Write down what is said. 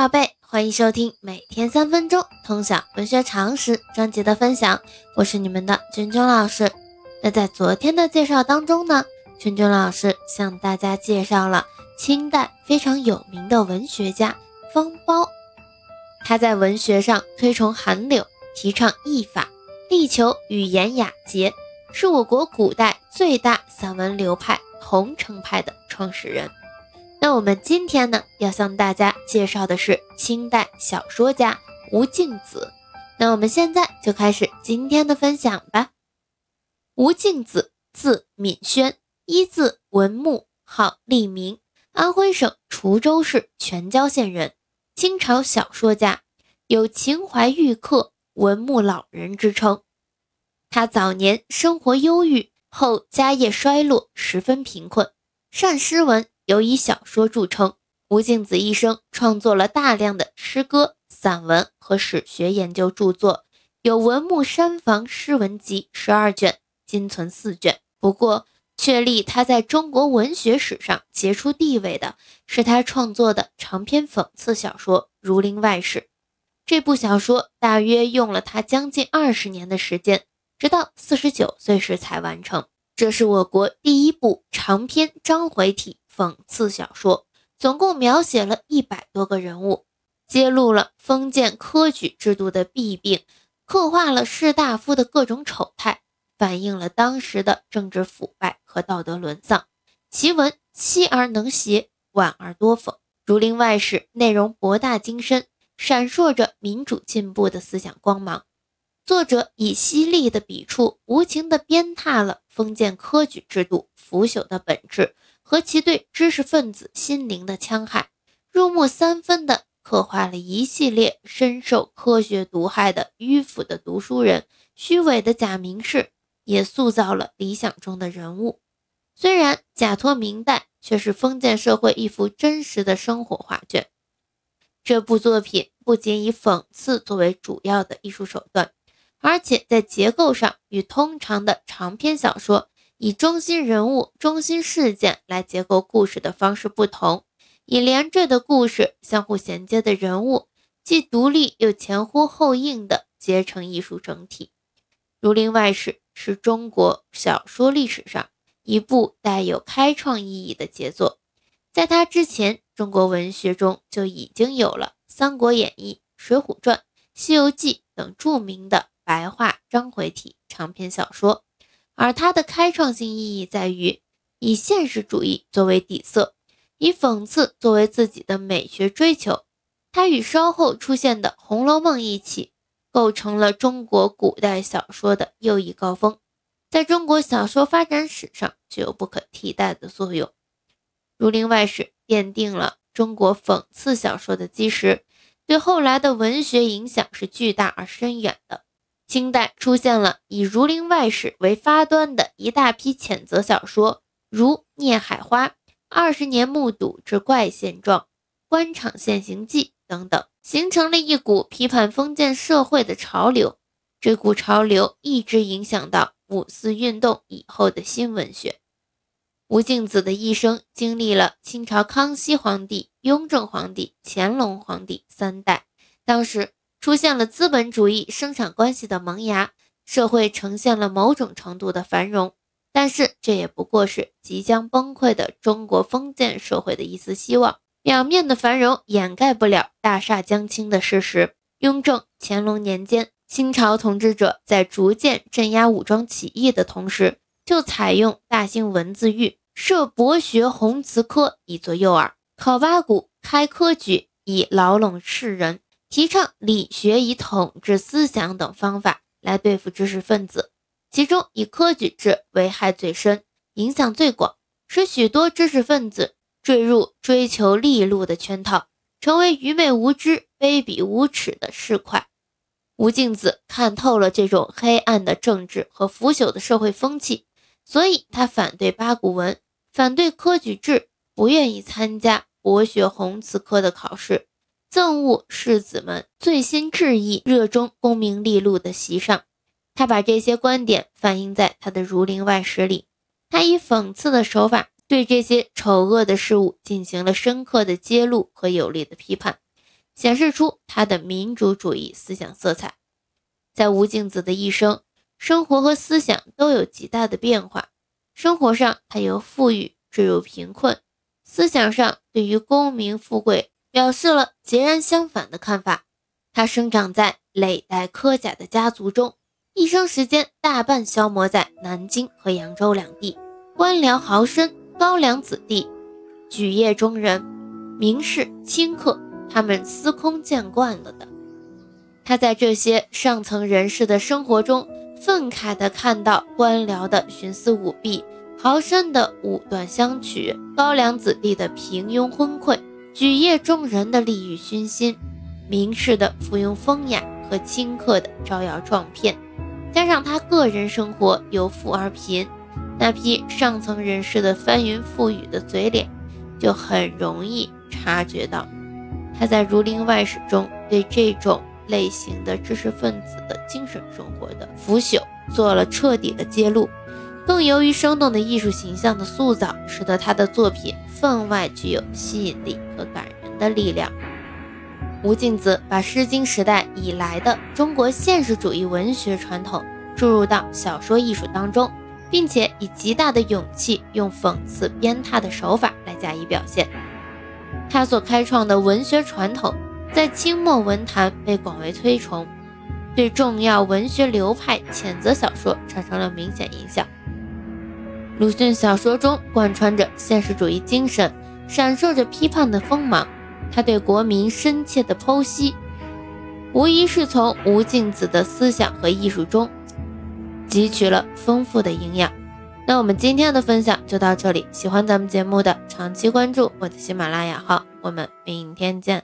宝贝，欢迎收听每天三分钟通晓文学常识专辑的分享，我是你们的君君老师。那在昨天的介绍当中呢，君君老师向大家介绍了清代非常有名的文学家方苞，他在文学上推崇韩柳，提倡艺法，力求语言雅洁，是我国古代最大散文流派桐城派的创始人。那我们今天呢，要向大家介绍的是清代小说家吴敬梓。那我们现在就开始今天的分享吧。吴敬梓，字敏轩，一字文穆，号立明，安徽省滁州市全椒县人，清朝小说家，有情怀玉客、文穆老人之称。他早年生活忧郁，后家业衰落，十分贫困，善诗文。尤以小说著称。吴敬梓一生创作了大量的诗歌、散文和史学研究著作，有《文木山房诗文集》十二卷，今存四卷。不过，确立他在中国文学史上杰出地位的是他创作的长篇讽刺小说《儒林外史》。这部小说大约用了他将近二十年的时间，直到四十九岁时才完成。这是我国第一部长篇章回体。讽刺小说总共描写了一百多个人物，揭露了封建科举制度的弊病，刻画了士大夫的各种丑态，反映了当时的政治腐败和道德沦丧。其文凄而能谐，婉而多讽，《儒林外史》内容博大精深，闪烁着民主进步的思想光芒。作者以犀利的笔触，无情地鞭挞了封建科举制度腐朽的本质。和其对知识分子心灵的戕害，入木三分地刻画了一系列深受科学毒害的迂腐的读书人、虚伪的假名士，也塑造了理想中的人物。虽然假托明代，却是封建社会一幅真实的生活画卷。这部作品不仅以讽刺作为主要的艺术手段，而且在结构上与通常的长篇小说。以中心人物、中心事件来结构故事的方式不同，以连缀的故事、相互衔接的人物，既独立又前呼后应的结成艺术整体。《儒林外史》是中国小说历史上一部带有开创意义的杰作。在它之前，中国文学中就已经有了《三国演义》《水浒传》《西游记》等著名的白话章回体长篇小说。而它的开创性意义在于，以现实主义作为底色，以讽刺作为自己的美学追求。它与稍后出现的《红楼梦》一起，构成了中国古代小说的又一高峰，在中国小说发展史上具有不可替代的作用。《儒林外史》奠定了中国讽刺小说的基石，对后来的文学影响是巨大而深远的。清代出现了以《儒林外史》为发端的一大批谴责小说，如《孽海花》《二十年目睹之怪现状》《官场现形记》等等，形成了一股批判封建社会的潮流。这股潮流一直影响到五四运动以后的新文学。吴敬梓的一生经历了清朝康熙皇帝、雍正皇帝、乾隆皇帝三代，当时。出现了资本主义生产关系的萌芽，社会呈现了某种程度的繁荣，但是这也不过是即将崩溃的中国封建社会的一丝希望。表面的繁荣掩盖不了大厦将倾的事实。雍正、乾隆年间，清朝统治者在逐渐镇压武装起义的同时，就采用大兴文字狱，设博学鸿词科以作诱饵，考八股、开科举以牢笼世人。提倡理学以统治思想等方法来对付知识分子，其中以科举制危害最深，影响最广，使许多知识分子坠入追求利禄的圈套，成为愚昧无知、卑鄙无耻的市侩。吴敬梓看透了这种黑暗的政治和腐朽的社会风气，所以他反对八股文，反对科举制，不愿意参加博学弘词科的考试。憎恶世子们醉心志意、热衷功名利禄的席上，他把这些观点反映在他的《儒林外史》里。他以讽刺的手法对这些丑恶的事物进行了深刻的揭露和有力的批判，显示出他的民主主义思想色彩。在吴敬梓的一生，生活和思想都有极大的变化。生活上，他由富裕坠入贫困；思想上，对于功名富贵表示了截然相反的看法。他生长在累代科甲的家族中，一生时间大半消磨在南京和扬州两地，官僚豪绅、高粱子弟、举业中人、名士清客，他们司空见惯了的。他在这些上层人士的生活中，愤慨地看到官僚的徇私舞弊、豪绅的武断相取、高粱子弟的平庸昏聩、举业中人的利欲熏心。名士的附庸风雅和清客的招摇撞骗，加上他个人生活由富而贫，那批上层人士的翻云覆雨的嘴脸，就很容易察觉到他在《儒林外史》中对这种类型的知识分子的精神生活的腐朽做了彻底的揭露。更由于生动的艺术形象的塑造，使得他的作品分外具有吸引力和感人的力量。吴敬梓把《诗经》时代以来的中国现实主义文学传统注入到小说艺术当中，并且以极大的勇气，用讽刺鞭挞的手法来加以表现。他所开创的文学传统，在清末文坛被广为推崇，对重要文学流派谴责小说产生了明显影响。鲁迅小说中贯穿着现实主义精神，闪烁着批判的锋芒。他对国民深切的剖析，无疑是从吴敬梓的思想和艺术中汲取了丰富的营养。那我们今天的分享就到这里，喜欢咱们节目的长期关注我的喜马拉雅号，我们明天见。